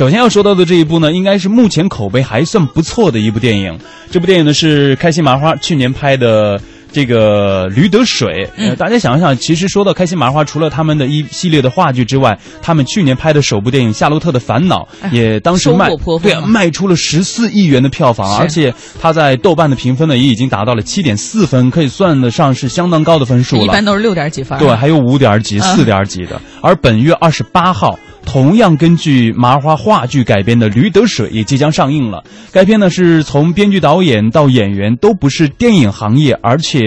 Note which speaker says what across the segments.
Speaker 1: 首先要说到的这一部呢，应该是目前口碑还算不错的一部电影。这部电影呢是开心麻花去年拍的。这个驴得水，呃，大家想一想，其实说到开心麻花，除了他们的一系列的话剧之外，他们去年拍的首部电影《夏洛特的烦恼》也当时卖对卖出了十四亿元的票房，而且它在豆瓣的评分呢也已经达到了七点四分，可以算得上是相当高的分数了。一
Speaker 2: 般都是六点几分。
Speaker 1: 对，还有五点几、四点几的。而本月二十八号。同样根据麻花话剧改编的《驴得水》也即将上映了。该片呢是从编剧、导演到演员都不是电影行业，而且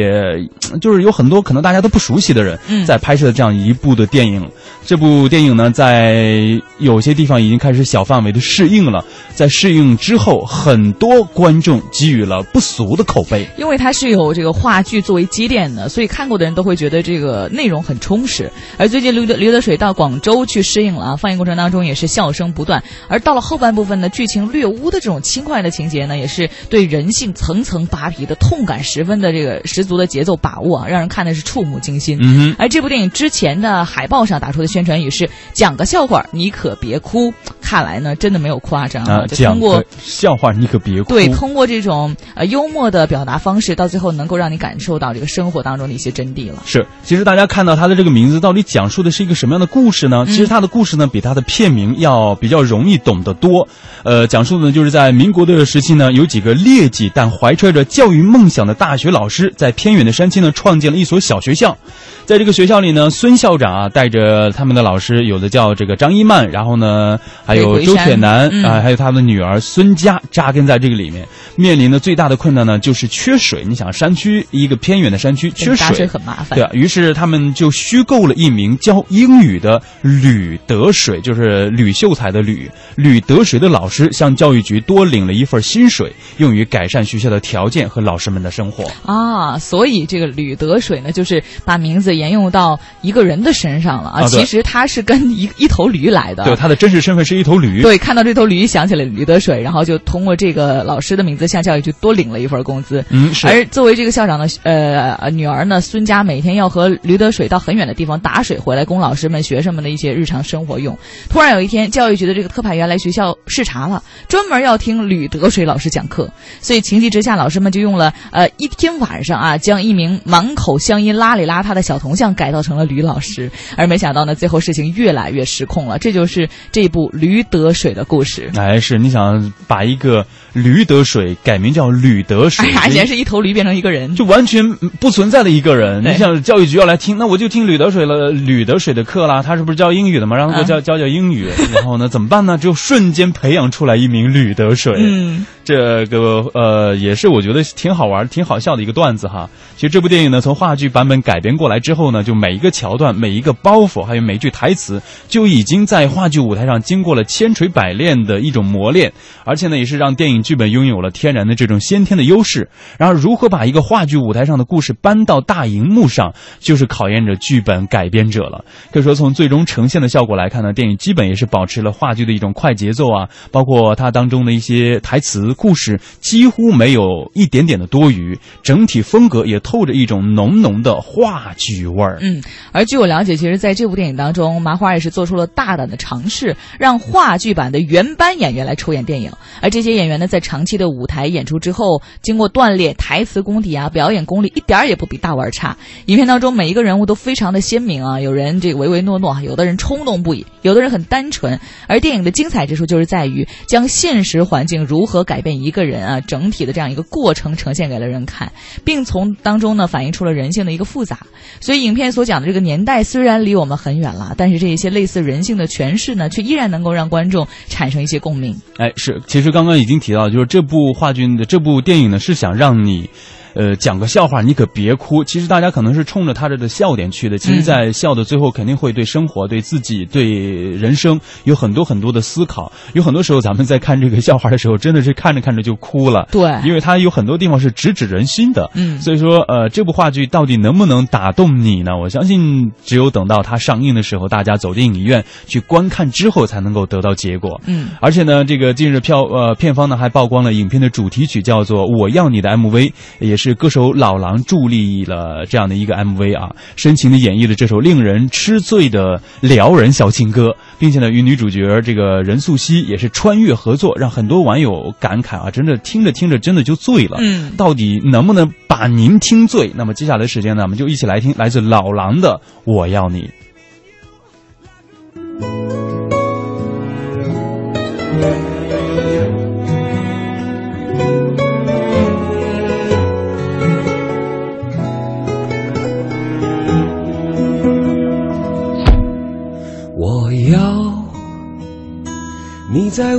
Speaker 1: 就是有很多可能大家都不熟悉的人在拍摄的这样一部的电影。这部电影呢，在有些地方已经开始小范围的适应了。在适应之后，很多观众给予了不俗的口碑。
Speaker 2: 因为它是有这个话剧作为积淀的，所以看过的人都会觉得这个内容很充实。而最近《刘德刘德水》到广州去适应了啊。放映过程当中也是笑声不断，而到了后半部分呢，剧情略污的这种轻快的情节呢，也是对人性层层扒皮的痛感十分的这个十足的节奏把握啊，让人看的是触目惊心。
Speaker 1: 嗯
Speaker 2: 而这部电影之前的海报上打出的宣传语是“讲个笑话，你可别哭”，看来呢，真的没有夸张啊。
Speaker 1: 讲过笑话，你可别哭。
Speaker 2: 对，通过这种呃幽默的表达方式，到最后能够让你感受到这个生活当中的一些真谛了。
Speaker 1: 是，其实大家看到它的这个名字，到底讲述的是一个什么样的故事呢？其实它的故事呢。比他的片名要比较容易懂得多，呃，讲述的呢就是在民国的时期呢，有几个劣迹但怀揣着教育梦想的大学老师，在偏远的山区呢，创建了一所小学校。在这个学校里呢，孙校长啊带着他们的老师，有的叫这个张一曼，然后呢还有周铁男啊，还有他的女儿孙佳扎根在这个里面。面临的最大的困难呢，就是缺水。你想，山区一个偏远的山区缺水
Speaker 2: 很麻烦，
Speaker 1: 对啊。于是他们就虚构了一名教英语的吕德水，就是吕秀才的吕吕德水的老师，向教育局多领了一份薪水，用于改善学校的条件和老师们的生活
Speaker 2: 啊。所以这个吕得水呢，就是把名字。沿用到一个人的身上了啊！其实他是跟一一头驴来的，
Speaker 1: 对，他的真实身份是一头驴。
Speaker 2: 对，看到这头驴，想起了吕得水，然后就通过这个老师的名字向教育局多领了一份工资。
Speaker 1: 嗯，是。
Speaker 2: 而作为这个校长的呃女儿呢，孙佳每天要和吕得水到很远的地方打水回来，供老师们、学生们的一些日常生活用。突然有一天，教育局的这个特派员来学校视察了，专门要听吕得水老师讲课，所以情急之下，老师们就用了呃一天晚上啊，将一名满口乡音、邋里邋遢的小。铜像改造成了吕老师，而没想到呢，最后事情越来越失控了。这就是这部《驴得水》的故事。
Speaker 1: 哎，是你想把一个驴得水改名叫吕得水，
Speaker 2: 而且是一头驴变成一个人，
Speaker 1: 就完全不存在的一个人。你想教育局要来听，那我就听吕得水了，吕得水的课啦。他是不是教英语的嘛？让他给我教教教英语。然后呢，怎么办呢？就瞬间培养出来一名吕得水。
Speaker 2: 嗯，
Speaker 1: 这个呃，也是我觉得挺好玩、挺好笑的一个段子哈。其实这部电影呢，从话剧版本改编过来之后呢，就每一个桥段、每一个包袱，还有每句台词，就已经在话剧舞台上经过了千锤百炼的一种磨练，而且呢，也是让电影剧本拥有了天然的这种先天的优势。然而，如何把一个话剧舞台上的故事搬到大荧幕上，就是考验着剧本改编者了。可以说，从最终呈现的效果来看呢，电影基本也是保持了话剧的一种快节奏啊，包括它当中的一些台词、故事，几乎没有一点点的多余，整体风格也透着一种浓浓的话剧味儿。
Speaker 2: 嗯，而据我了解，其实在这部电影当中，麻花也是做出了大胆的尝试，让话剧版的原班演员来出演电影。而这些演员呢，在长期的舞台演出之后，经过锻炼，台词功底啊，表演功力一点儿也不比大腕差。影片当中每一个人物都非常的鲜明啊，有人这个唯唯诺诺，有的人冲动不已，有的人很单纯。而电影的精彩之处就是在于将现实环境如何改被一个人啊，整体的这样一个过程呈现给了人看，并从当中呢反映出了人性的一个复杂。所以影片所讲的这个年代虽然离我们很远了，但是这一些类似人性的诠释呢，却依然能够让观众产生一些共鸣。
Speaker 1: 哎，是，其实刚刚已经提到，就是这部话剧的这部电影呢，是想让你。呃，讲个笑话，你可别哭。其实大家可能是冲着他这的笑点去的，其实，在笑的最后，肯定会对生活、对自己、对人生有很多很多的思考。有很多时候，咱们在看这个笑话的时候，真的是看着看着就哭了。
Speaker 2: 对，
Speaker 1: 因为它有很多地方是直指人心的。
Speaker 2: 嗯，
Speaker 1: 所以说，呃，这部话剧到底能不能打动你呢？我相信，只有等到它上映的时候，大家走进影院去观看之后，才能够得到结果。
Speaker 2: 嗯，
Speaker 1: 而且呢，这个近日票呃片方呢还曝光了影片的主题曲，叫做《我要你的 MV》，也是。是歌手老狼助力了这样的一个 MV 啊，深情的演绎了这首令人痴醉的撩人小情歌，并且呢，与女主角这个任素汐也是穿越合作，让很多网友感慨啊，真的听着听着真的就醉了。
Speaker 2: 嗯，
Speaker 1: 到底能不能把您听醉？那么接下来的时间呢，我们就一起来听来自老狼的《我要你》。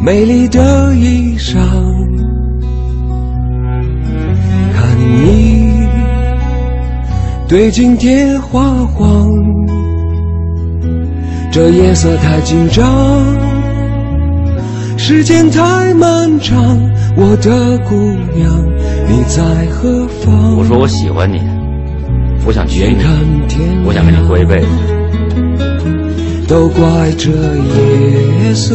Speaker 3: 美丽的衣裳，看你对镜贴花黄，这夜色太紧张，时间太漫长，我的姑娘你在何方？
Speaker 4: 我说我喜欢你，我想娶你，
Speaker 3: 眼看天
Speaker 4: 我想跟你过一辈子。
Speaker 3: 都怪这夜色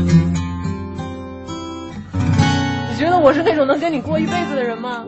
Speaker 5: 我是那种能跟你过一辈子的人吗？